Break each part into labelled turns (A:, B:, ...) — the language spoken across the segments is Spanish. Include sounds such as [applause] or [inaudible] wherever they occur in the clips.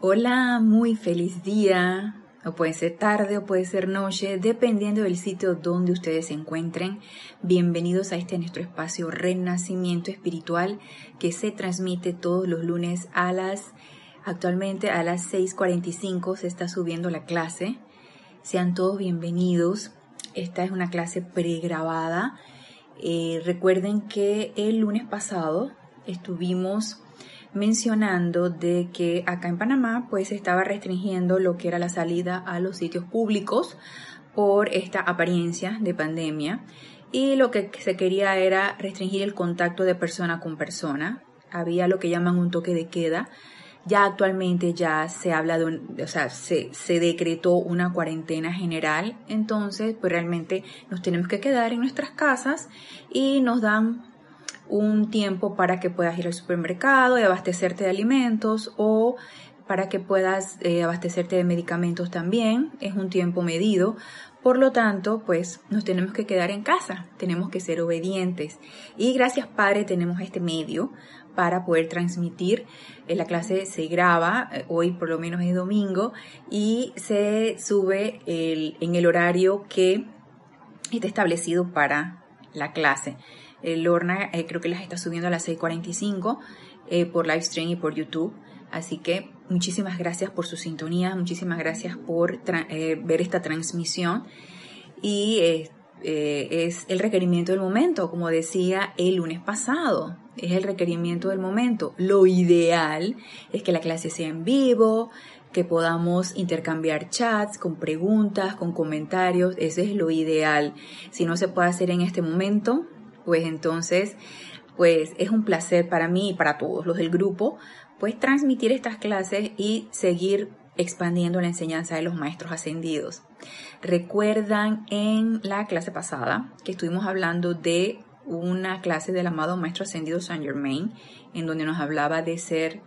A: Hola, muy feliz día. O puede ser tarde o puede ser noche, dependiendo del sitio donde ustedes se encuentren. Bienvenidos a este nuestro espacio Renacimiento Espiritual que se transmite todos los lunes a las, actualmente a las 6.45 se está subiendo la clase. Sean todos bienvenidos. Esta es una clase pregrabada. Eh, recuerden que el lunes pasado estuvimos mencionando de que acá en Panamá pues estaba restringiendo lo que era la salida a los sitios públicos por esta apariencia de pandemia y lo que se quería era restringir el contacto de persona con persona. Había lo que llaman un toque de queda. Ya actualmente ya se habla de, o sea, se, se decretó una cuarentena general, entonces pues realmente nos tenemos que quedar en nuestras casas y nos dan un tiempo para que puedas ir al supermercado y abastecerte de alimentos o para que puedas eh, abastecerte de medicamentos también. Es un tiempo medido. Por lo tanto, pues nos tenemos que quedar en casa, tenemos que ser obedientes. Y gracias Padre tenemos este medio para poder transmitir. Eh, la clase se graba, eh, hoy por lo menos es domingo, y se sube en el horario que está establecido para la clase. Lorna eh, creo que las está subiendo a las 6.45 eh, por live stream y por YouTube. Así que muchísimas gracias por su sintonía, muchísimas gracias por eh, ver esta transmisión. Y es el requerimiento del momento, como decía el lunes pasado, es el requerimiento del momento. Lo ideal es que la clase sea en vivo, que podamos intercambiar chats con preguntas, con comentarios, ese es lo ideal. Si no se puede hacer en este momento, pues entonces, pues es un placer para mí y para todos los del grupo, pues transmitir estas clases y seguir expandiendo la enseñanza de los maestros ascendidos. Recuerdan en la clase pasada que estuvimos hablando de una clase del amado maestro ascendido Saint Germain, en donde nos hablaba de ser,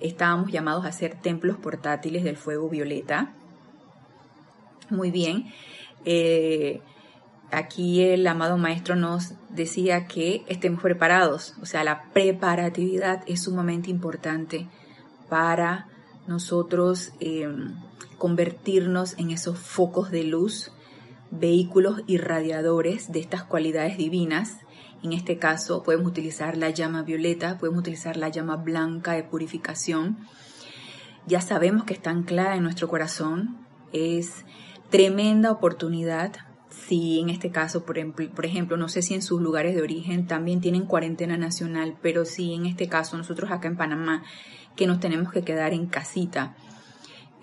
A: estábamos llamados a ser templos portátiles del fuego violeta. Muy bien. Eh, aquí el amado maestro nos decía que estemos preparados, o sea, la preparatividad es sumamente importante para nosotros em, convertirnos en esos focos de luz, vehículos irradiadores de estas cualidades divinas. En este caso podemos utilizar la llama violeta, podemos utilizar la llama blanca de purificación. Ya sabemos que está anclada en nuestro corazón, es tremenda oportunidad si en este caso, por ejemplo, no sé si en sus lugares de origen también tienen cuarentena nacional, pero si en este caso nosotros acá en Panamá, que nos tenemos que quedar en casita,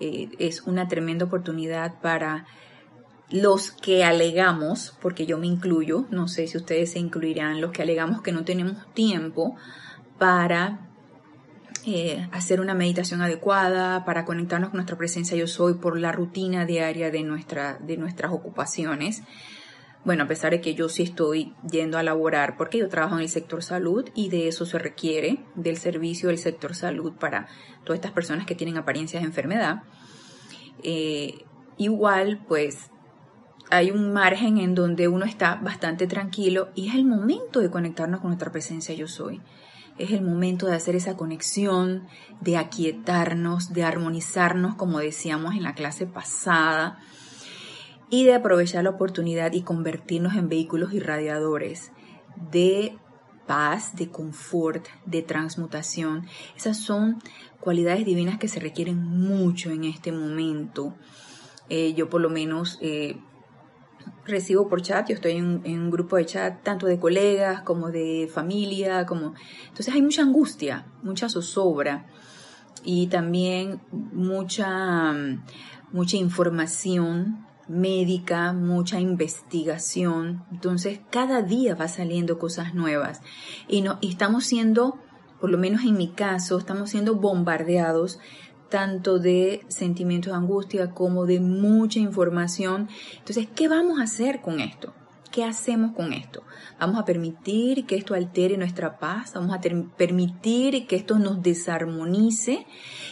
A: eh, es una tremenda oportunidad para los que alegamos, porque yo me incluyo, no sé si ustedes se incluirán, los que alegamos que no tenemos tiempo para eh, hacer una meditación adecuada, para conectarnos con nuestra presencia yo soy por la rutina diaria de, nuestra, de nuestras ocupaciones. Bueno, a pesar de que yo sí estoy yendo a laborar, porque yo trabajo en el sector salud y de eso se requiere, del servicio del sector salud para todas estas personas que tienen apariencias de enfermedad. Eh, igual, pues hay un margen en donde uno está bastante tranquilo y es el momento de conectarnos con nuestra presencia yo soy. Es el momento de hacer esa conexión, de aquietarnos, de armonizarnos, como decíamos en la clase pasada, y de aprovechar la oportunidad y convertirnos en vehículos irradiadores de paz, de confort, de transmutación. Esas son cualidades divinas que se requieren mucho en este momento. Eh, yo por lo menos eh, recibo por chat, yo estoy en, un grupo de chat tanto de colegas como de familia, como entonces hay mucha angustia, mucha zozobra y también mucha mucha información médica, mucha investigación. Entonces, cada día va saliendo cosas nuevas y no estamos siendo, por lo menos en mi caso, estamos siendo bombardeados tanto de sentimientos de angustia como de mucha información. Entonces, ¿qué vamos a hacer con esto? ¿Qué hacemos con esto? Vamos a permitir que esto altere nuestra paz, vamos a permitir que esto nos desarmonice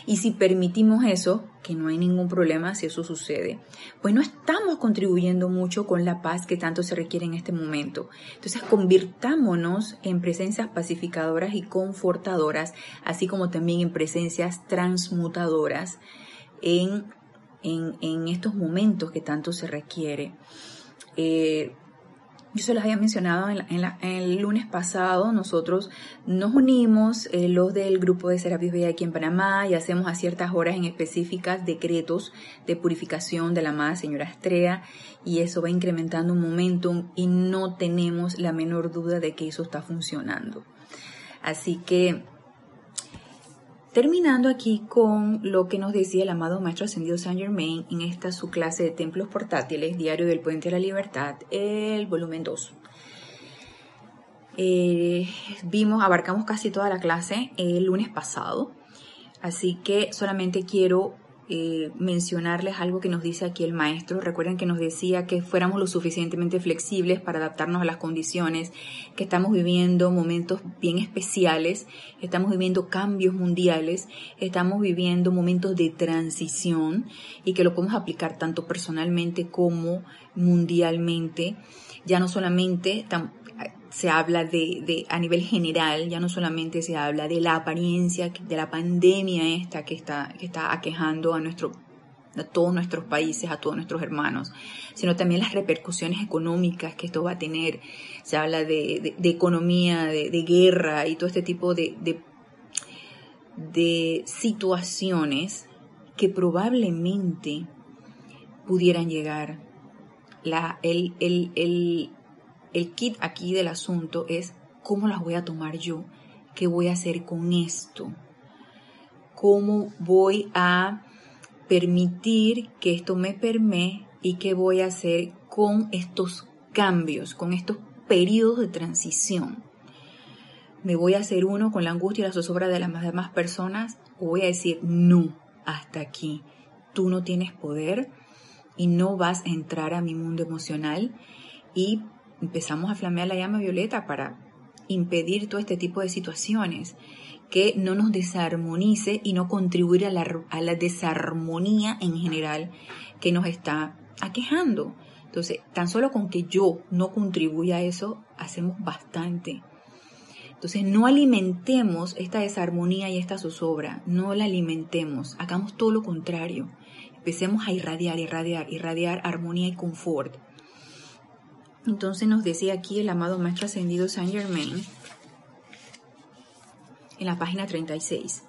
A: y si permitimos eso, que no hay ningún problema si eso sucede, pues no estamos contribuyendo mucho con la paz que tanto se requiere en este momento. Entonces convirtámonos en presencias pacificadoras y confortadoras, así como también en presencias transmutadoras en, en, estos momentos que tanto se requiere. Eh, yo se los había mencionado en, el lunes pasado, nosotros nos unimos, eh, los del grupo de Serapis Bella aquí en Panamá, y hacemos a ciertas horas en específicas decretos de purificación de la amada señora Estrella, y eso va incrementando un momentum y no tenemos la menor duda de que eso está funcionando. Así que Terminando aquí con lo que nos decía el amado Maestro Ascendido Saint Germain en esta su clase de templos portátiles, Diario del Puente de la Libertad, el volumen 2. Eh, vimos, abarcamos casi toda la clase el lunes pasado, así que solamente quiero eh, mencionarles algo que nos dice aquí el maestro. Recuerden que nos decía que fuéramos lo suficientemente flexibles para adaptarnos a las condiciones, que estamos viviendo momentos bien especiales, estamos viviendo cambios mundiales, estamos viviendo momentos de transición y que lo podemos aplicar tanto personalmente como mundialmente. Ya no solamente se habla de, a nivel general, ya no solamente se habla de la apariencia de la pandemia esta que está, que está aquejando a, nuestro, a todos nuestros países, a todos nuestros hermanos, sino también las repercusiones económicas que esto va a tener. Se habla de, economía, de, guerra y todo este tipo de, de situaciones que probablemente pudieran llegar. La, el, el, el kit aquí del asunto es cómo las voy a tomar yo, qué voy a hacer con esto, cómo voy a permitir que esto me permee y qué voy a hacer con estos cambios, con estos periodos de transición. ¿Me voy a hacer uno con la angustia y la zozobra de las demás personas o voy a decir no, hasta aquí? Tú no tienes poder y no vas a entrar a mi mundo emocional y empezamos a flamear la llama violeta para impedir todo este tipo de situaciones que no nos desarmonice y no contribuir a la, a la desarmonía en general que nos está aquejando. Entonces, tan solo con que yo no contribuya a eso, hacemos bastante. Entonces, no alimentemos esta desarmonía y esta zozobra, no la alimentemos, hagamos todo lo contrario. Empecemos a irradiar, irradiar, irradiar armonía y confort. Entonces nos decía aquí el amado Maestro Ascendido Saint Germain en la página 36.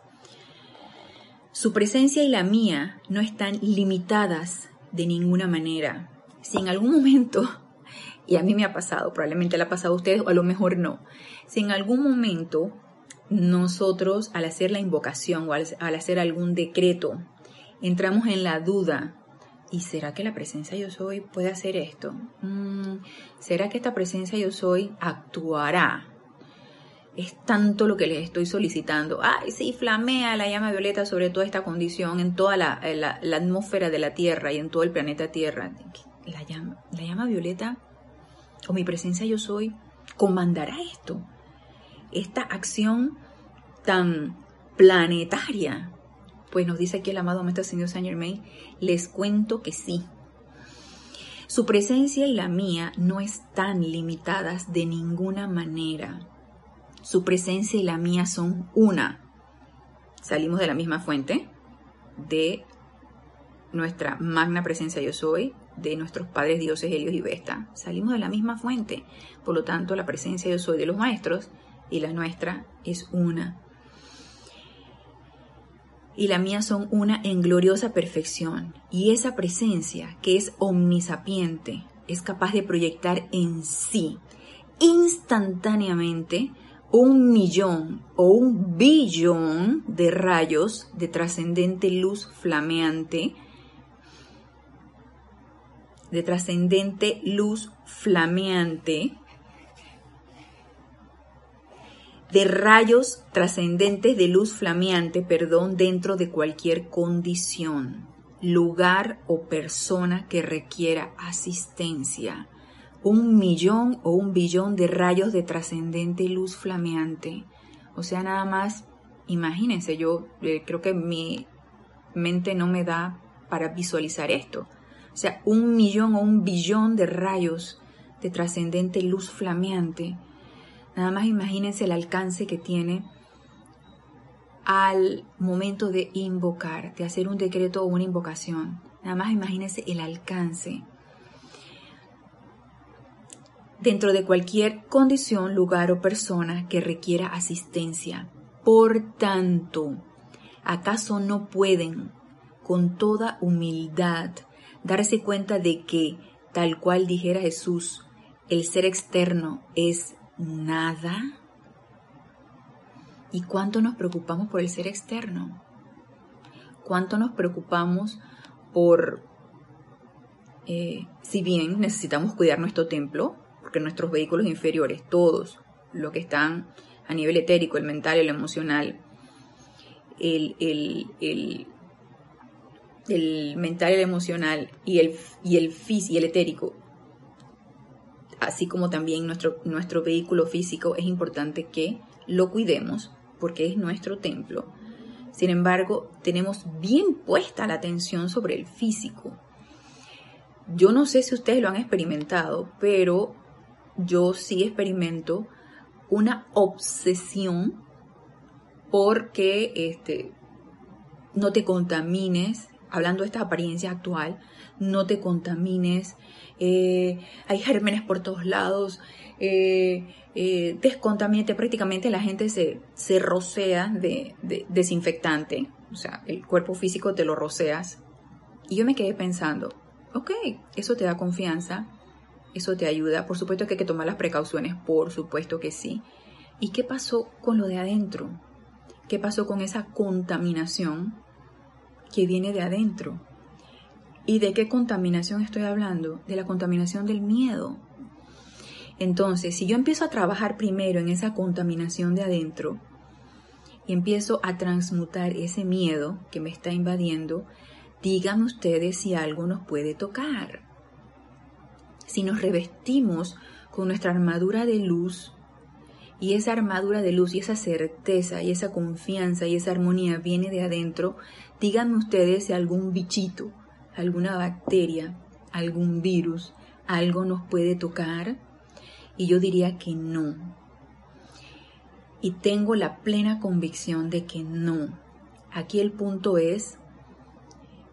A: Su presencia y la mía no están limitadas de ninguna manera. Si en algún momento, y a mí me ha pasado, probablemente le ha pasado a ustedes o a lo mejor no, si en algún momento nosotros al hacer la invocación o al, hacer algún decreto entramos en la duda ¿Y será que la presencia yo soy puede hacer esto? Mm, ¿Será que esta presencia yo soy actuará? Es tanto lo que les estoy solicitando. Ay, sí, flamea la llama violeta sobre toda esta condición, en toda la, atmósfera de la Tierra y en todo el planeta Tierra. La llama, la llama violeta o mi presencia yo soy comandará esto. Esta acción tan planetaria pues nos dice aquí el amado Maestro Señor Saint Germain, les cuento que sí. Su presencia y la mía no están limitadas de ninguna manera. Su presencia y la mía son una. Salimos de la misma fuente, de nuestra magna presencia yo soy, de nuestros padres dioses Helios y Vesta. Salimos de la misma fuente. Por lo tanto, la presencia yo soy de los maestros y la nuestra es una y la mía son una en gloriosa perfección. Y esa presencia, que es omnisapiente, es capaz de proyectar en sí instantáneamente un millón o un billón de rayos de trascendente luz flameante, de trascendente luz flameante, de rayos trascendentes de luz flameante, perdón, dentro de cualquier condición, lugar o persona que requiera asistencia un millón o un billón de rayos de trascendente luz flameante. O sea, nada más, imagínense, yo eh, creo que mi mente no me da para visualizar esto. O sea, un millón o un billón de rayos de trascendente luz flameante. Nada más imagínense el alcance que tiene al momento de invocar, de hacer un decreto o una invocación. Nada más imagínense el alcance. Dentro de cualquier condición, lugar o persona que requiera asistencia. Por tanto, ¿acaso no pueden, con toda humildad, darse cuenta de que, tal cual dijera Jesús, el ser externo es nada? ¿Y cuánto nos preocupamos por el ser externo? ¿Cuánto nos preocupamos por, eh, si bien necesitamos cuidar nuestro templo, porque nuestros vehículos inferiores, todos los que están a nivel etérico, el mental el emocional, el, el, el, el mental el emocional y el, y el, y el etérico, así como también nuestro, nuestro vehículo físico, es importante que lo cuidemos porque es nuestro templo. Sin embargo, tenemos bien puesta la atención sobre el físico. Yo no sé si ustedes lo han experimentado, pero yo sí experimento una obsesión porque este, no te contamines, hablando de esta apariencia actual, no te contamines, eh, hay gérmenes por todos lados, eh, eh, prácticamente la gente se, se rocea de, de, desinfectante, o sea, el cuerpo físico te lo roceas. Y yo me quedé pensando, ok, eso te da confianza, eso te ayuda, por supuesto que hay que tomar las precauciones, por supuesto que sí. ¿Y qué pasó con lo de adentro? ¿Qué pasó con esa contaminación que viene de adentro? ¿Y de qué contaminación estoy hablando? De la contaminación del miedo. Entonces, si yo empiezo a trabajar primero en esa contaminación de adentro y empiezo a transmutar ese miedo que me está invadiendo, díganme ustedes si algo nos puede tocar. Si nos revestimos con nuestra armadura de luz, y esa armadura de luz y esa certeza y esa confianza y esa armonía viene de adentro, díganme ustedes si algún bichito, alguna bacteria, algún virus, algo nos puede tocar. Y yo diría que no. Y tengo la plena convicción de que no. Aquí el punto es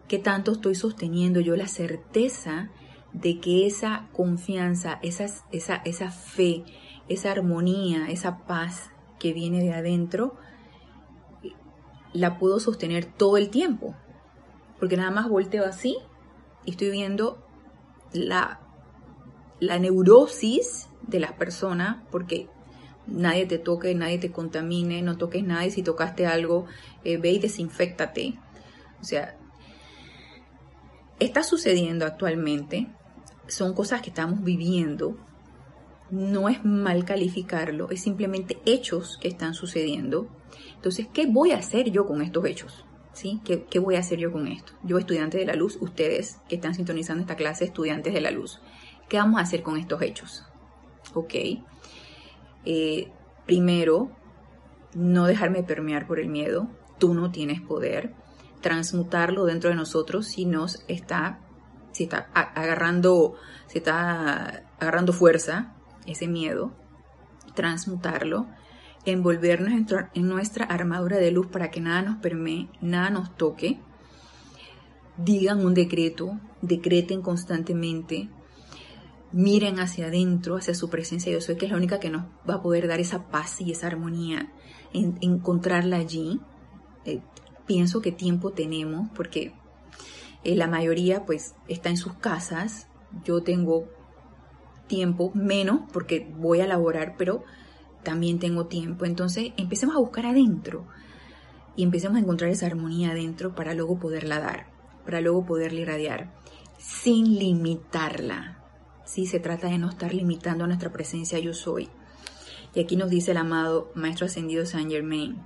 A: que tanto estoy sosteniendo yo la certeza de que esa confianza, esa, esa, esa fe, esa armonía, esa paz que viene de adentro, la puedo sostener todo el tiempo. Porque nada más volteo así y estoy viendo la, la neurosis de las personas, porque nadie te toque, nadie te contamine, no toques nada si tocaste algo, eh, ve y desinfectate. O sea, está sucediendo actualmente, son cosas que estamos viviendo, no es mal calificarlo, es simplemente hechos que están sucediendo. Entonces, ¿qué voy a hacer yo con estos hechos? ¿Sí? ¿Qué, ¿Qué, voy a hacer yo con esto? Yo, estudiante de la luz, ustedes que están sintonizando esta clase, estudiantes de la luz, ¿qué vamos a hacer con estos hechos? Ok. Eh, primero, no dejarme permear por el miedo. Tú no tienes poder. Transmutarlo dentro de nosotros si nos está, si está agarrando, si está agarrando fuerza, ese miedo, transmutarlo, envolvernos en nuestra armadura de luz para que nada nos permee, nada nos toque. Digan un decreto, decreten constantemente, miren hacia adentro, hacia su presencia yo soy, que es la única que nos va a poder dar esa paz y esa armonía, en, encontrarla allí. Eh, pienso que tiempo tenemos, porque eh, la mayoría pues está en sus casas. Yo tengo tiempo, menos porque voy a laborar, pero también tengo tiempo. Entonces empecemos a buscar adentro y empecemos a encontrar esa armonía adentro para luego poderla dar, para luego poderla irradiar, sin limitarla. Sí, se trata de no estar limitando nuestra presencia yo soy. Y aquí nos dice el amado Maestro Ascendido Saint Germain,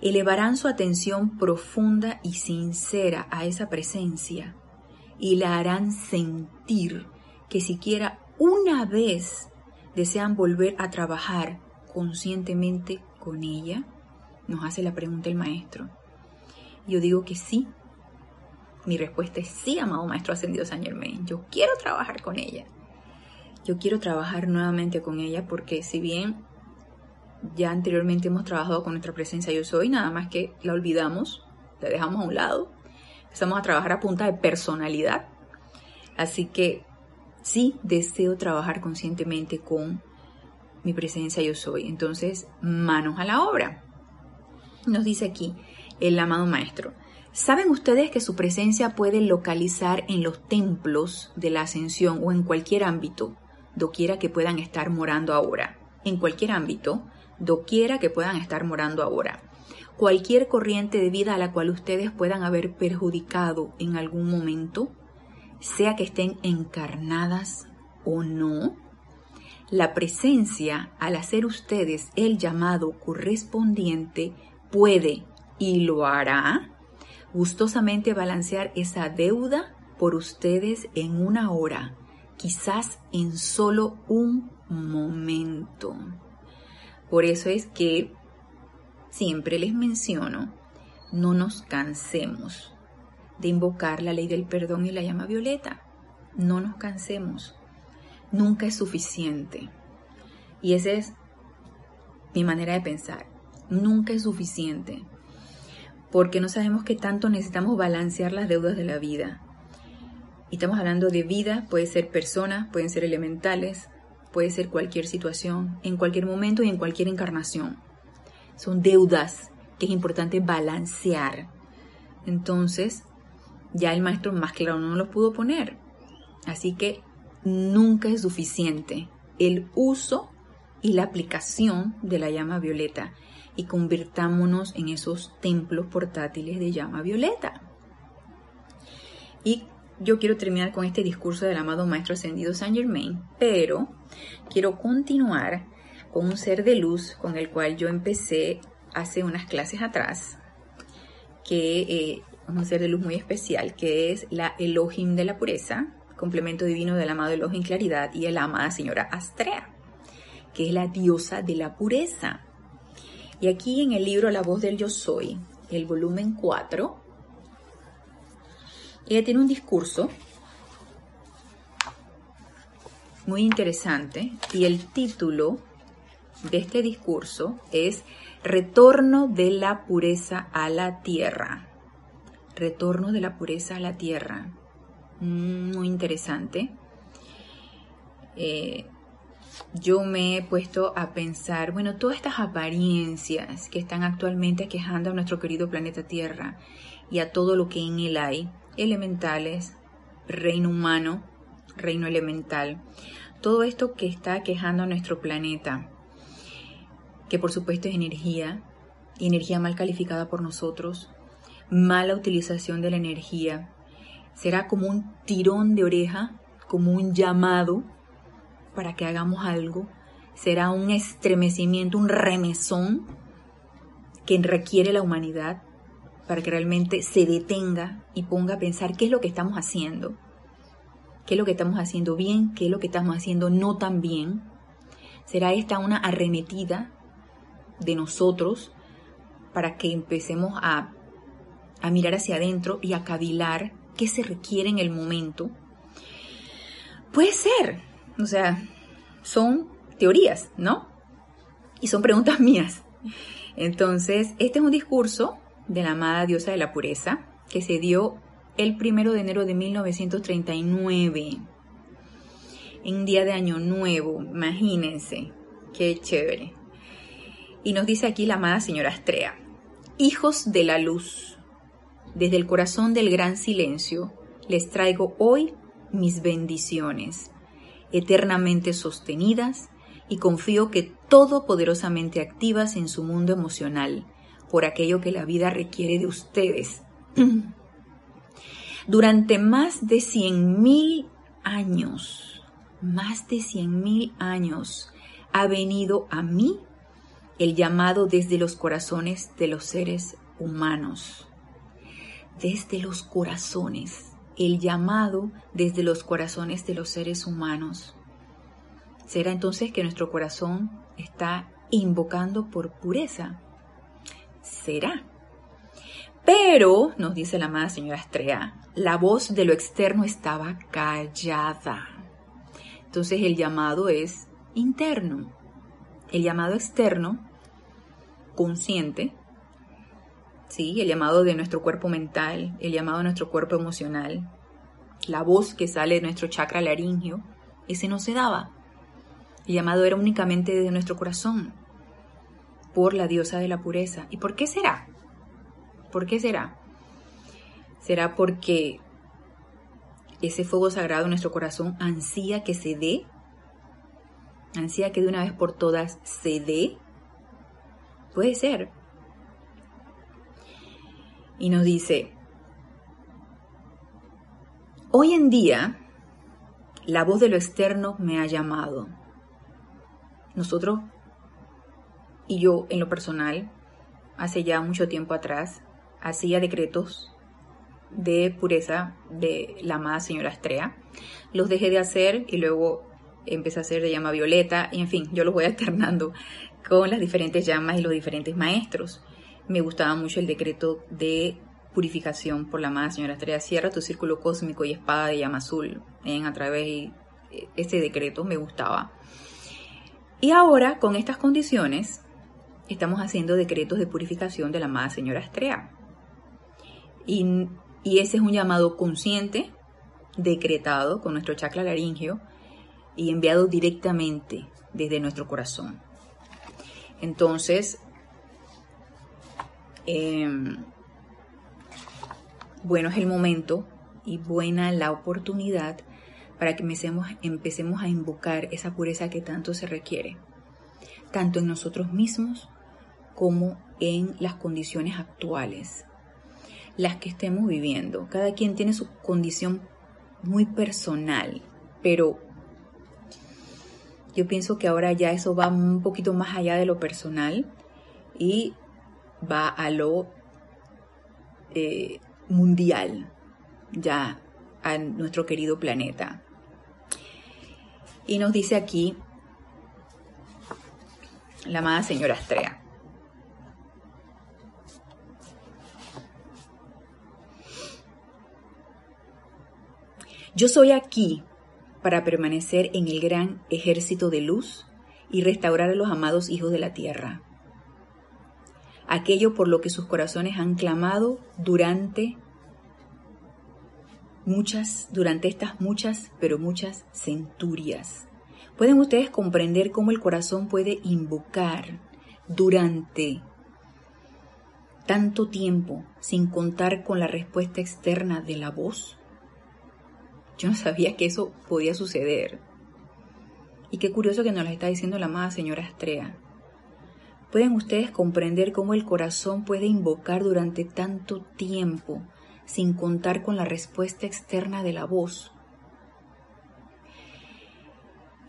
A: elevarán su atención profunda y sincera a esa presencia y la harán sentir que siquiera una vez desean volver a trabajar conscientemente con ella? Nos hace la pregunta el maestro. Yo digo que sí. Mi respuesta es sí, amado maestro ascendido San Germain. Yo quiero trabajar con ella. Yo quiero trabajar nuevamente con ella porque si bien ya anteriormente hemos trabajado con nuestra presencia yo soy, nada más que la olvidamos, la dejamos a un lado, empezamos a trabajar a punta de personalidad. Así que sí deseo trabajar conscientemente con mi presencia yo soy. Entonces, manos a la obra. Nos dice aquí el amado maestro. ¿Saben ustedes que su presencia puede localizar en los templos de la ascensión o en cualquier ámbito, doquiera que puedan estar morando ahora? En cualquier ámbito, doquiera que puedan estar morando ahora. Cualquier corriente de vida a la cual ustedes puedan haber perjudicado en algún momento, sea que estén encarnadas o no, la presencia, al hacer ustedes el llamado correspondiente, puede y lo hará gustosamente balancear esa deuda por ustedes en una hora, quizás en solo un momento. Por eso es que siempre les menciono, no nos cansemos de invocar la ley del perdón y la llama violeta. No nos cansemos. Nunca es suficiente. Y esa es mi manera de pensar. Nunca es suficiente porque no sabemos qué tanto necesitamos balancear las deudas de la vida. Y estamos hablando de vida, puede ser personas, pueden ser elementales, puede ser cualquier situación, en cualquier momento y en cualquier encarnación. Son deudas que es importante balancear. Entonces, ya el maestro más claro no lo pudo poner. Así que nunca es suficiente el uso y la aplicación de la llama violeta y convirtámonos en esos templos portátiles de llama violeta. Y yo quiero terminar con este discurso del amado Maestro Ascendido Saint Germain, pero quiero continuar con un ser de luz con el cual yo empecé hace unas clases atrás, que eh, es un ser de luz muy especial, que es la Elohim de la pureza, complemento divino del amado Elohim Claridad y la amada señora Astrea, que es la diosa de la pureza. Y aquí en el libro La voz del yo soy, el volumen 4, ella tiene un discurso muy interesante y el título de este discurso es Retorno de la pureza a la tierra. Retorno de la pureza a la tierra. Mm, muy interesante. Eh, yo me he puesto a pensar, bueno, todas estas apariencias que están actualmente quejando a nuestro querido planeta Tierra y a todo lo que en él hay, elementales, reino humano, reino elemental, todo esto que está quejando a nuestro planeta, que por supuesto es energía, energía mal calificada por nosotros, mala utilización de la energía, será como un tirón de oreja, como un llamado para que hagamos algo, será un estremecimiento, un remesón que requiere la humanidad para que realmente se detenga y ponga a pensar qué es lo que estamos haciendo, qué es lo que estamos haciendo bien, qué es lo que estamos haciendo no tan bien. Será esta una arremetida de nosotros para que empecemos a, a mirar hacia adentro y a cavilar qué se requiere en el momento. Puede ser, o sea, son teorías, ¿no? Y son preguntas [laughs] mías. Entonces, este es un discurso de la amada diosa de la pureza que se dio el primero de enero de 1939, en día de año nuevo, imagínense, qué chévere. Y nos dice aquí la amada señora Astrea, hijos de la luz, desde el corazón del gran silencio, les traigo hoy mis bendiciones eternamente sostenidas y confío que todopoderosamente activas en su mundo emocional por aquello que la vida requiere de ustedes. [clears throat] Durante más de cien mil años, más de cien mil años, ha venido a mí el llamado desde los corazones de los seres humanos. Desde los corazones el llamado desde los corazones de los seres humanos. ¿Será entonces que nuestro corazón está invocando por pureza? Será. Pero, nos dice la amada señora Estrella, la voz de lo externo estaba callada. Entonces el llamado es interno. El llamado externo, consciente, ¿sí? el llamado de nuestro cuerpo mental, el llamado de nuestro cuerpo emocional, la voz que sale de nuestro chakra laringio, ese no se daba. El llamado era únicamente de nuestro corazón, por la diosa de la pureza. ¿Y por qué será? ¿Por qué será? ¿Será porque ese fuego sagrado en nuestro corazón ansía que se dé? ¿Ansía que de una vez por todas se dé? Puede ser. Y nos dice, hoy en día la voz de lo externo me ha llamado. Nosotros y yo en lo personal, hace ya mucho tiempo atrás, hacía decretos de pureza de la amada señora Estrella. Los dejé de hacer y luego empecé a hacer de llama violeta y en fin, yo los voy [laughs] alternando con las diferentes llamas y los diferentes maestros. Me gustaba mucho el decreto de purificación por la amada señora Estrella. Cierra tu círculo cósmico y espada de llama azul en a través de ese decreto me gustaba. Y ahora, con estas condiciones, estamos haciendo decretos de purificación de la amada señora Estrella. Y, y ese es un llamado consciente, decretado con nuestro chakra laringio y enviado directamente desde nuestro corazón. Entonces, em, bueno es el momento y buena la oportunidad para que empecemos, empecemos a invocar esa pureza que tanto se requiere, tanto en nosotros mismos como en las condiciones actuales, las que estemos viviendo. Cada quien tiene su condición muy personal, pero yo pienso que ahora ya eso va un poquito más allá de lo personal y va a lo eh, mundial, ya a nuestro querido planeta. Y nos dice aquí la amada señora Astrea. Yo soy aquí para permanecer en el gran ejército de luz y restaurar a los amados hijos de la tierra. Aquello por lo que sus corazones han clamado durante muchas, durante estas muchas, pero muchas centurias. Pueden ustedes comprender cómo el corazón puede invocar durante tanto tiempo sin contar con la respuesta externa de la voz. Yo no sabía que eso podía suceder. Y qué curioso que nos lo está diciendo la amada señora Estrella. Pueden ustedes comprender cómo el corazón puede invocar durante tanto tiempo sin contar con la respuesta externa de la voz.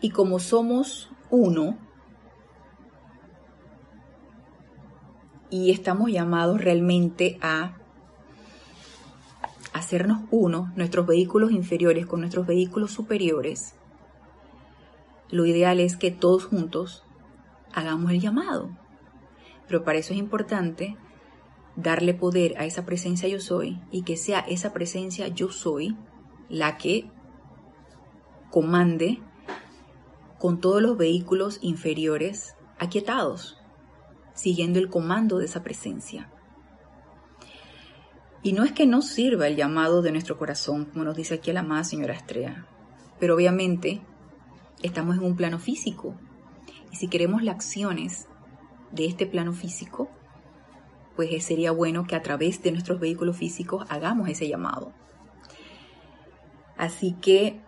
A: Y como somos uno, y estamos llamados realmente a hacernos uno, nuestros vehículos inferiores con nuestros vehículos superiores, lo ideal es que todos juntos hagamos el llamado. Pero para eso es importante darle poder a esa presencia yo soy y que sea esa presencia yo soy la que comande con todos los vehículos inferiores aquietados, siguiendo el comando de esa presencia. Y no es que no sirva el llamado de nuestro corazón, como nos dice aquí la amada señora Estrella, pero obviamente estamos en un plano físico. Y si queremos las acciones de este plano físico, pues sería bueno que a través de nuestros vehículos físicos hagamos ese llamado. Así que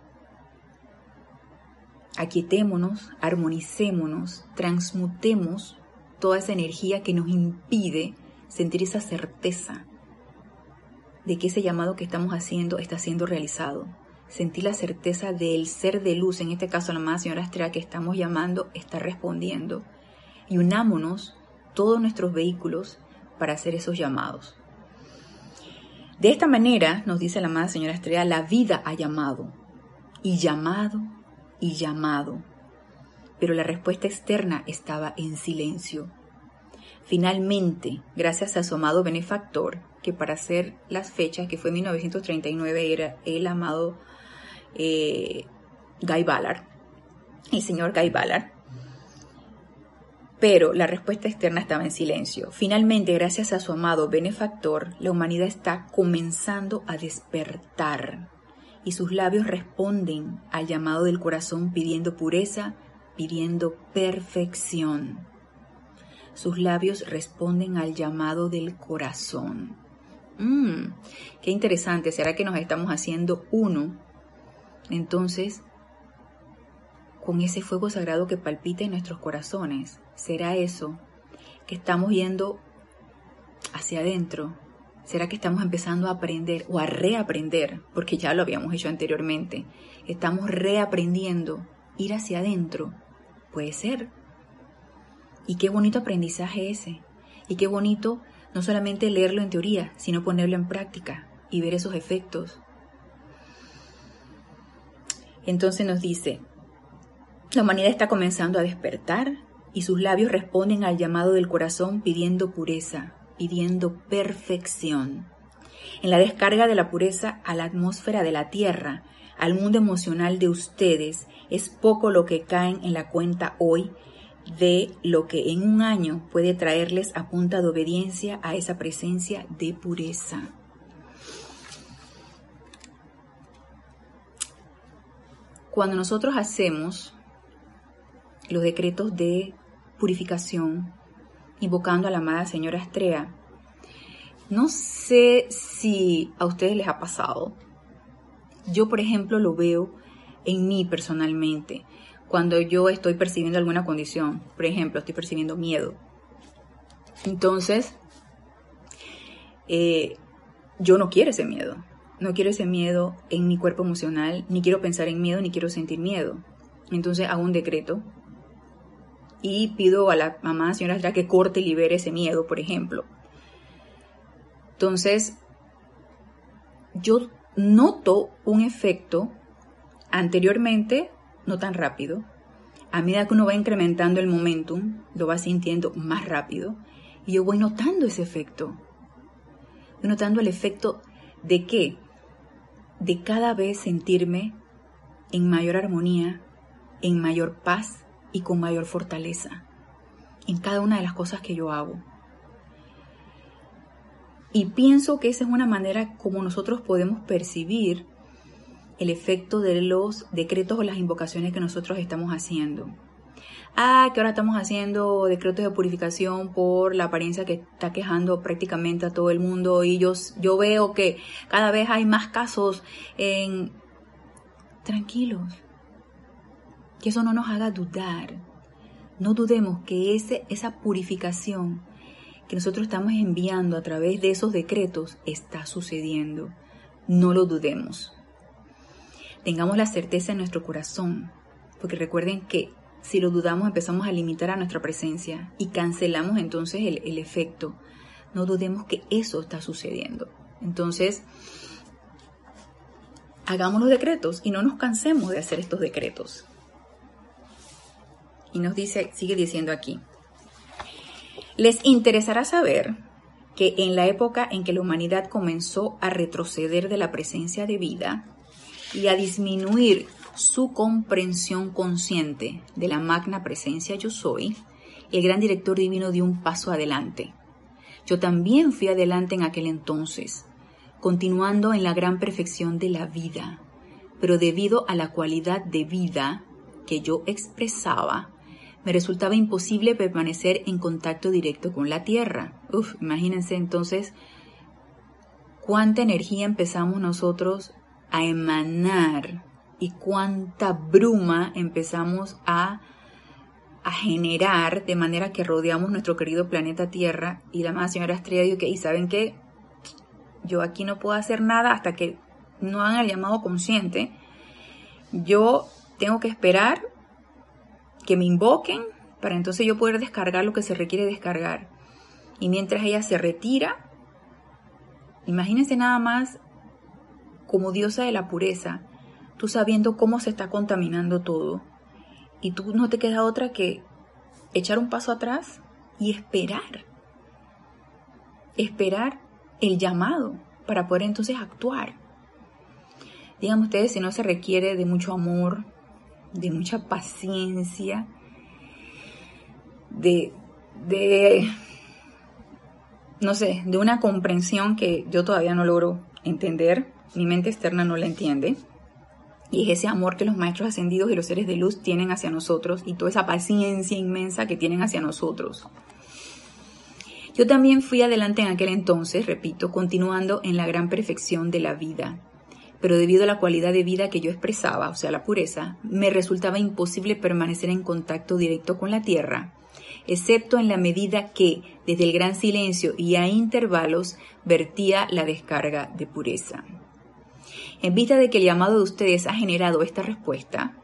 A: aquietémonos, armonicémonos, transmutemos toda esa energía que nos impide sentir esa certeza de que ese llamado que estamos haciendo está siendo realizado. Sentir la certeza del ser de luz, en este caso la amada señora Estrella que estamos llamando, está respondiendo. Y unámonos todos nuestros vehículos para hacer esos llamados. De esta manera, nos dice la amada señora Estrella, la vida ha llamado, y llamado, y llamado. pero la respuesta externa estaba en silencio. Finalmente, gracias a su amado benefactor, que para hacer las fechas, que fue 1939, era el amado eh, Guy Ballard, el señor Guy Ballard, pero la respuesta externa estaba en silencio. Finalmente, gracias a su amado benefactor, la humanidad está comenzando a despertar y sus labios responden al llamado del corazón pidiendo pureza, pidiendo perfección. Sus labios responden al llamado del corazón. Mmm, qué interesante. ¿Será que nos estamos haciendo uno? Entonces, con ese fuego sagrado que palpita en nuestros corazones, ¿será eso que estamos yendo hacia adentro? ¿Será que estamos empezando a aprender o a reaprender? Porque ya lo habíamos hecho anteriormente. Estamos reaprendiendo ir hacia adentro. Puede ser. Y qué bonito aprendizaje ese. Y qué bonito no solamente leerlo en teoría, sino ponerlo en práctica y ver esos efectos. Entonces nos dice, la humanidad está comenzando a despertar y sus labios responden al llamado del corazón pidiendo pureza, pidiendo perfección. En la descarga de la pureza a la atmósfera de la Tierra, al mundo emocional de ustedes, es poco lo que caen en la cuenta hoy de lo que en un año puede traerles a punta de obediencia a esa presencia de pureza. Cuando nosotros hacemos los decretos de purificación, invocando a la amada señora Estrella. No sé si a ustedes les ha pasado. Yo, por ejemplo, lo veo en mí personalmente. Cuando yo estoy percibiendo alguna condición, por ejemplo, estoy percibiendo miedo. Entonces, eh, yo no quiero ese miedo. No quiero ese miedo en mi cuerpo emocional, ni quiero pensar en miedo, ni quiero sentir miedo. Entonces hago un decreto y pido a la mamá, señora que corte y libere ese miedo, por ejemplo. Entonces, yo noto un efecto anteriormente, no tan rápido. A medida que uno va incrementando el momentum, lo va sintiendo más rápido. Y yo voy notando ese efecto. Voy notando el efecto de qué? De cada vez sentirme en mayor armonía, en mayor paz, y con mayor fortaleza en cada una de las cosas que yo hago. Y pienso que esa es una manera como nosotros podemos percibir el efecto de los decretos o las invocaciones que nosotros estamos haciendo. Ah, que ahora estamos haciendo decretos de purificación por la apariencia que está quejando prácticamente a todo el mundo y yo, yo veo que cada vez hay más casos en... Tranquilos, que eso no nos haga dudar. No dudemos que ese, esa purificación que nosotros estamos enviando a través de esos decretos está sucediendo. No lo dudemos. Tengamos la certeza en nuestro corazón, porque recuerden que si lo dudamos empezamos a limitar a nuestra presencia y cancelamos entonces el, el efecto. No dudemos que eso está sucediendo. Entonces, hagamos los decretos y no nos cansemos de hacer estos decretos. Y nos dice, sigue diciendo aquí, les interesará saber que en la época en que la humanidad comenzó a retroceder de la presencia de vida y a disminuir su comprensión consciente de la magna presencia yo soy, el gran director divino dio un paso adelante. Yo también fui adelante en aquel entonces, continuando en la gran perfección de la vida, pero debido a la cualidad de vida que yo expresaba, me resultaba imposible permanecer en contacto directo con la Tierra. Uf, imagínense entonces cuánta energía empezamos nosotros a emanar y cuánta bruma empezamos a, a generar de manera que rodeamos nuestro querido planeta Tierra y la más señora Estrella dijo que, y saben qué, yo aquí no puedo hacer nada hasta que no hagan el llamado consciente. Yo tengo que esperar que me invoquen para entonces yo poder descargar lo que se requiere descargar. Y mientras ella se retira, imagínense nada más como diosa de la pureza, tú sabiendo cómo se está contaminando todo. y tú no te queda otra que echar un paso atrás y esperar. Esperar el llamado para poder entonces actuar. Digan ustedes si no se requiere de mucho amor, de mucha paciencia, de, de, no sé, de una comprensión que yo todavía no logro entender, mi mente externa no la entiende. Y es ese amor que los maestros ascendidos y los seres de luz tienen hacia nosotros y toda esa paciencia inmensa que tienen hacia nosotros. Yo también fui adelante en aquel entonces, repito, continuando en la gran perfección de la vida. Pero debido a la cualidad de vida que yo expresaba, o sea, la pureza, me resultaba imposible permanecer en contacto directo con la tierra, excepto en la medida que, desde el gran silencio y a intervalos, vertía la descarga de pureza. En vista de que el llamado de ustedes ha generado esta respuesta,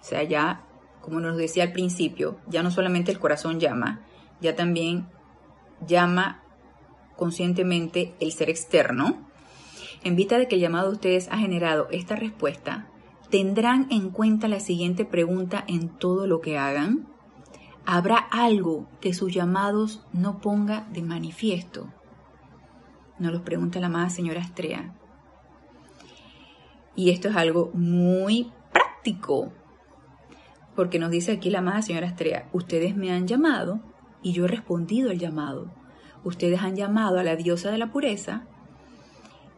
A: o sea, ya, como nos decía al principio, ya no solamente el corazón llama, ya también llama conscientemente el ser externo, en vista de que el llamado de ustedes ha generado esta respuesta, tendrán en cuenta la siguiente pregunta en todo lo que hagan. ¿Habrá algo que sus llamados no ponga de manifiesto? Nos lo pregunta la amada señora Estrella. Y esto es algo muy práctico, porque nos dice aquí la amada señora Estrella, ustedes me han llamado y yo he respondido el llamado. Ustedes han llamado a la diosa de la pureza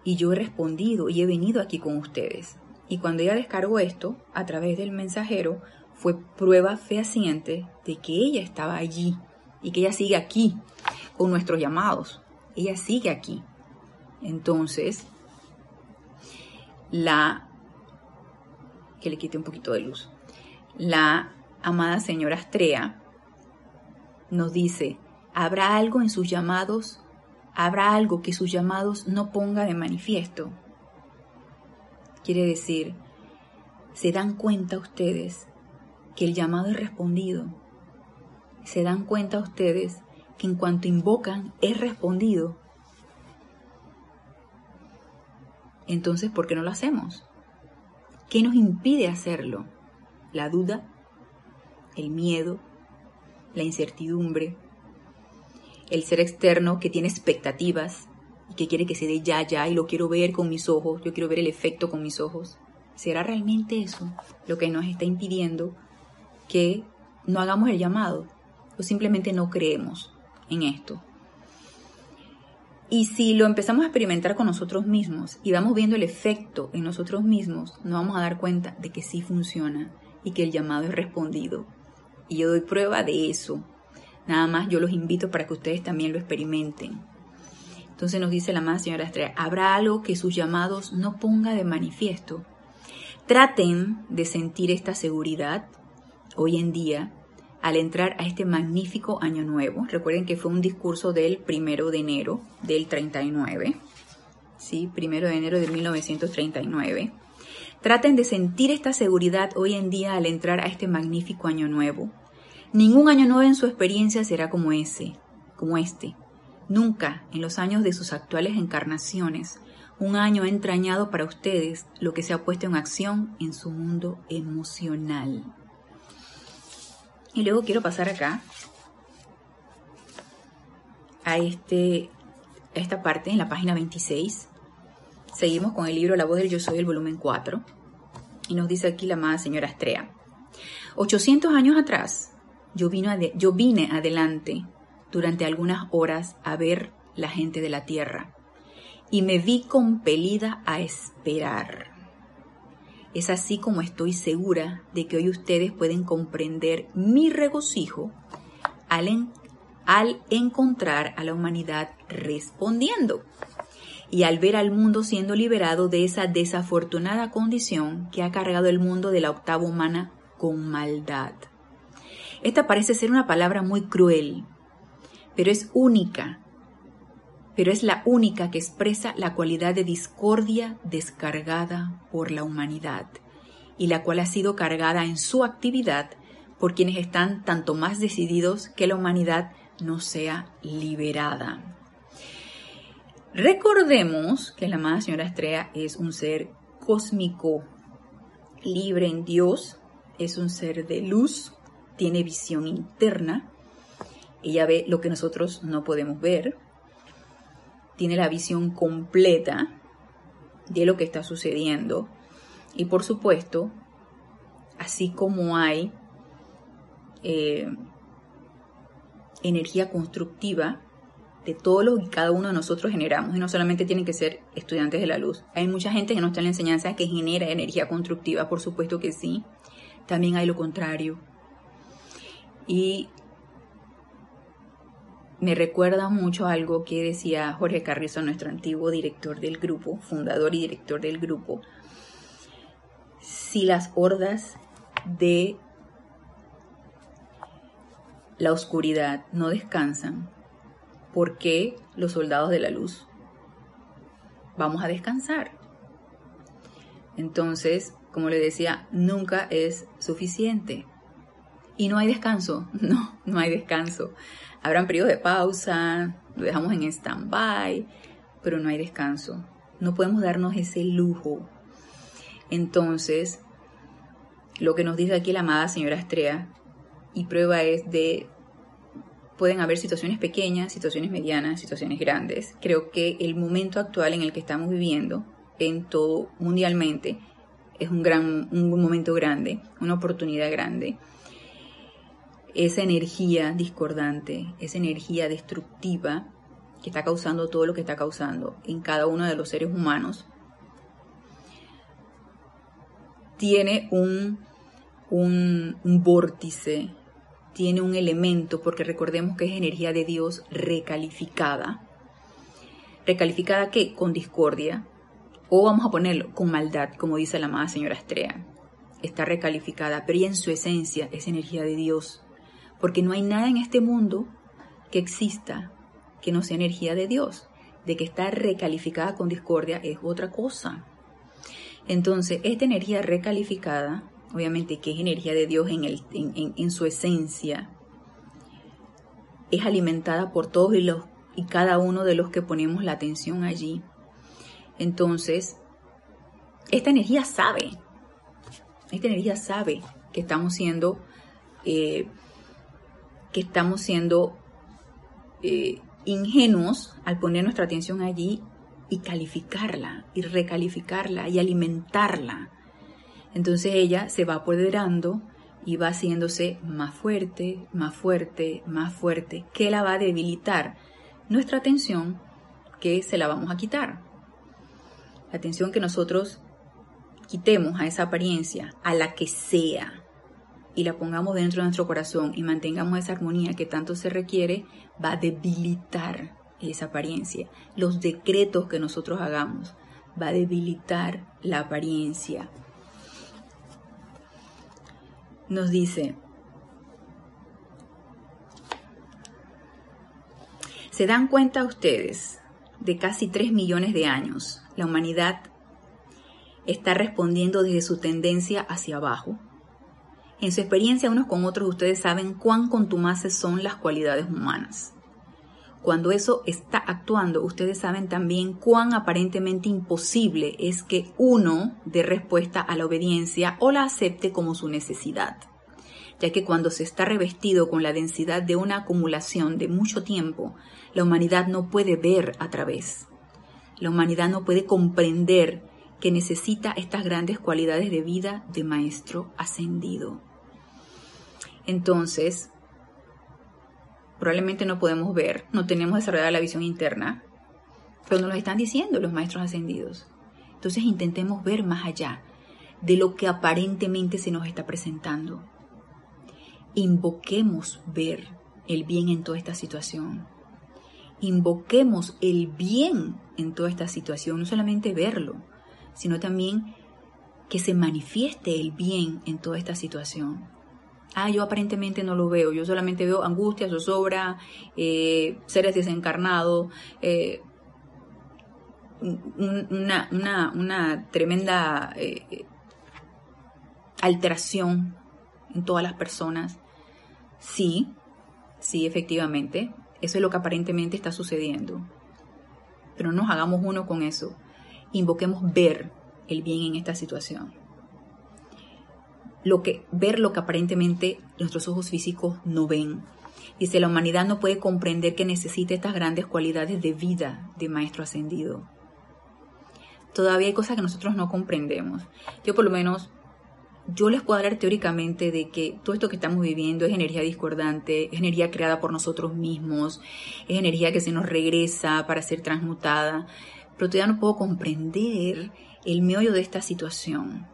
A: y yo he respondido y he venido aquí con ustedes. Y cuando ella descargó esto a través del mensajero, fue prueba fehaciente de que ella estaba allí y que ella sigue aquí con nuestros llamados. Ella sigue aquí. Entonces, la, que le quite un poquito de luz, la amada señora Astrea nos dice, ¿habrá algo en sus llamados? ¿Habrá algo que sus llamados no ponga de manifiesto? Quiere decir, ¿se dan cuenta ustedes que el llamado es respondido? ¿Se dan cuenta ustedes que en cuanto invocan es respondido? Entonces, ¿por qué no lo hacemos? ¿Qué nos impide hacerlo? ¿La duda? ¿El miedo? ¿La incertidumbre? ¿El ser externo que tiene expectativas y que quiere que se dé ya, ya y lo quiero ver con mis ojos? Yo quiero ver el efecto con mis ojos. ¿Será realmente eso lo que nos está impidiendo que no hagamos el llamado o simplemente no creemos en esto? Y si lo empezamos a experimentar con nosotros mismos y vamos viendo el efecto en nosotros mismos, nos vamos a dar cuenta de que sí funciona y que el llamado es respondido. Y yo doy prueba de eso. Nada más yo los invito para que ustedes también lo experimenten. Entonces nos dice la más señora Estrella, ¿habrá algo que sus llamados no ponga de manifiesto? Traten de sentir esta seguridad hoy en día al entrar a este magnífico año nuevo. Recuerden que fue un discurso del primero de enero del 39. Sí, primero de enero de 1939. Traten de sentir esta seguridad hoy en día al entrar a este magnífico año nuevo. Ningún año nuevo en su experiencia será como ese, como este. Nunca en los años de sus actuales encarnaciones un año entrañado para ustedes lo que se ha puesto en acción en su mundo emocional. Y luego quiero pasar acá a, este, esta parte, en la página 26. Seguimos con el libro La voz del yo soy, el volumen 4. Y nos dice aquí la amada señora Astrea. 800 años atrás, yo, vine adelante durante algunas horas a ver la gente de la tierra y me vi compelida a esperar. Es así como estoy segura de que hoy ustedes pueden comprender mi regocijo al, al encontrar a la humanidad respondiendo y al ver al mundo siendo liberado de esa desafortunada condición que ha cargado el mundo de la octava humana con maldad. Esta parece ser una palabra muy cruel, pero es única, pero es la única que expresa la cualidad de discordia descargada por la humanidad y la cual ha sido cargada en su actividad por quienes están tanto más decididos que la humanidad no sea liberada. Recordemos que la amada señora Estrella es un ser cósmico, libre en Dios, es un ser de luz, tiene visión interna, ella ve lo que nosotros no podemos ver, tiene la visión completa de lo que está sucediendo y por supuesto, así como hay eh, energía constructiva de todo lo que cada uno de nosotros generamos. Y no solamente tienen que ser estudiantes de la luz. Hay mucha gente que no está en la enseñanza que genera energía constructiva, por supuesto que sí. También hay lo contrario. Y me recuerda mucho algo que decía Jorge Carrizo, nuestro antiguo director del grupo, fundador y director del grupo. Si las hordas de la oscuridad no descansan, ¿por qué los soldados de la luz vamos a descansar? Entonces, como le decía, nunca es suficiente. Y no hay descanso, [laughs] no, no hay descanso. Habrán periodos de pausa, lo dejamos en stand-by, pero no hay descanso. No podemos darnos ese lujo. Entonces, lo que nos dice aquí la amada señora Estrella, y prueba es de pueden haber situaciones pequeñas, situaciones medianas, situaciones grandes. Creo que el momento actual en el que estamos viviendo en todo mundialmente es un gran un momento grande, una oportunidad grande. Esa energía discordante, esa energía destructiva que está causando todo lo que está causando en cada uno de los seres humanos, tiene un, un, vórtice tiene un elemento, porque recordemos que es energía de Dios recalificada. ¿Recalificada qué? Con discordia. O vamos a ponerlo con maldad, como dice la amada señora Estrella. Está recalificada, pero en su esencia es energía de Dios. Porque no hay nada en este mundo que exista que no sea energía de Dios. De que está recalificada con discordia es otra cosa. Entonces, esta energía recalificada obviamente que es energía de Dios en, el, en, su esencia, es alimentada por todos y, los, y cada uno de los que ponemos la atención allí. Entonces, esta energía sabe, esta energía sabe que estamos siendo, eh, que estamos siendo eh, ingenuos al poner nuestra atención allí y calificarla y recalificarla y alimentarla entonces ella se va apoderando y va haciéndose más fuerte, más fuerte, más fuerte, que la va a debilitar nuestra atención, que se la vamos a quitar. La atención que nosotros quitemos a esa apariencia, a la que sea, y la pongamos dentro de nuestro corazón y mantengamos esa armonía que tanto se requiere, va a debilitar esa apariencia. Los decretos que nosotros hagamos va a debilitar la apariencia nos dice, ¿se dan cuenta ustedes de casi 3 millones de años la humanidad está respondiendo desde su tendencia hacia abajo? En su experiencia unos con otros ustedes saben cuán contumaces son las cualidades humanas. Cuando eso está actuando, ustedes saben también cuán aparentemente imposible es que uno dé respuesta a la obediencia o la acepte como su necesidad, ya que cuando se está revestido con la densidad de una acumulación de mucho tiempo, la humanidad no puede ver a través. La humanidad no puede comprender que necesita estas grandes cualidades de vida de maestro ascendido. Entonces, probablemente no podemos ver, no tenemos desarrollada la visión interna, pero nos lo están diciendo los maestros ascendidos. Entonces intentemos ver más allá de lo que aparentemente se nos está presentando. Invoquemos ver el bien en toda esta situación. Invoquemos el bien en toda esta situación, no solamente verlo, sino también que se manifieste el bien en toda esta situación ah, yo aparentemente no lo veo, yo solamente veo angustia, zozobra, eh, seres desencarnados, eh, una, tremenda eh, alteración en todas las personas. Sí, sí, efectivamente, eso es lo que aparentemente está sucediendo. Pero no nos hagamos uno con eso. Invoquemos ver el bien en esta situación lo que, ver lo que aparentemente nuestros ojos físicos no ven. Dice, la humanidad no puede comprender que necesita estas grandes cualidades de vida de Maestro Ascendido. Todavía hay cosas que nosotros no comprendemos. Yo por lo menos, yo les puedo hablar teóricamente de que todo esto que estamos viviendo es energía discordante, es energía creada por nosotros mismos, es energía que se nos regresa para ser transmutada, pero todavía no puedo comprender el meollo de esta situación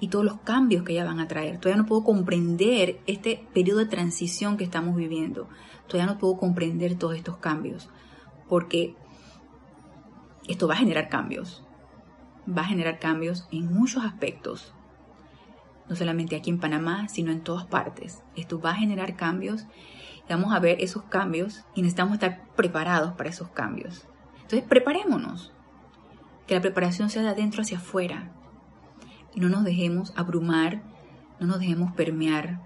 A: y todos los cambios que ya van a traer. Todavía no puedo comprender este periodo de transición que estamos viviendo. Todavía no puedo comprender todos estos cambios, porque esto va a generar cambios. Va a generar cambios en muchos aspectos. No solamente aquí en Panamá, sino en todas partes. Esto va a generar cambios y vamos a ver esos cambios y necesitamos estar preparados para esos cambios. Entonces, preparémonos. Que la preparación sea de adentro hacia afuera no nos dejemos abrumar, no nos dejemos permear.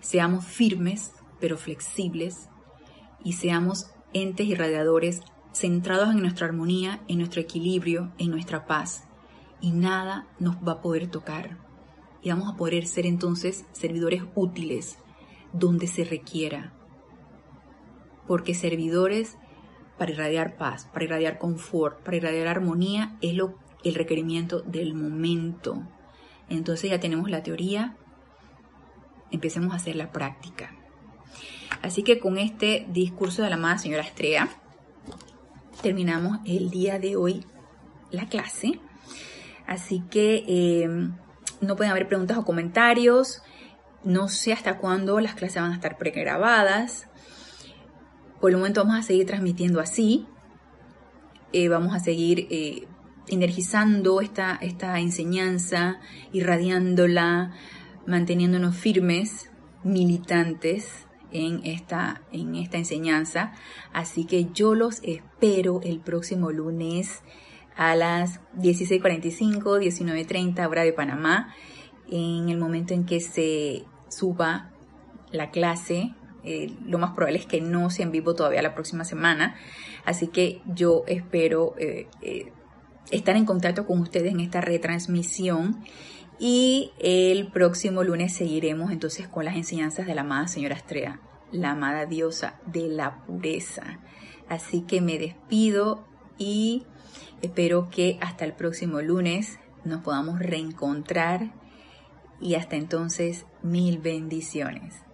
A: Seamos firmes, pero flexibles, y seamos entes irradiadores centrados en nuestra armonía, en nuestro equilibrio, en nuestra paz. Y nada nos va a poder tocar. Y vamos a poder ser entonces servidores útiles donde se requiera. Porque servidores para irradiar paz, para irradiar confort, para irradiar armonía es lo, el requerimiento del momento. Entonces ya tenemos la teoría, empecemos a hacer la práctica. Así que con este discurso de la amada señora Estrella, terminamos el día de hoy la clase. Así que em, no pueden haber preguntas o comentarios. No sé hasta cuándo las clases van a estar pregrabadas. Por el momento vamos a seguir transmitiendo así. Eh, vamos a seguir eh, energizando esta, esta enseñanza, irradiándola, manteniéndonos firmes, militantes en esta, en esta enseñanza. Así que yo los espero el próximo lunes a las 16.45, 19.30 hora de Panamá, en el momento en que se suba la clase. Eh, lo más probable es que no sea en vivo todavía la próxima semana. Así que yo espero eh, eh, estar en contacto con ustedes en esta retransmisión. Y el próximo lunes seguiremos entonces con las enseñanzas de la amada señora Estrella, la amada diosa de la pureza. Así que me despido y espero que hasta el próximo lunes nos podamos reencontrar y hasta entonces mil bendiciones.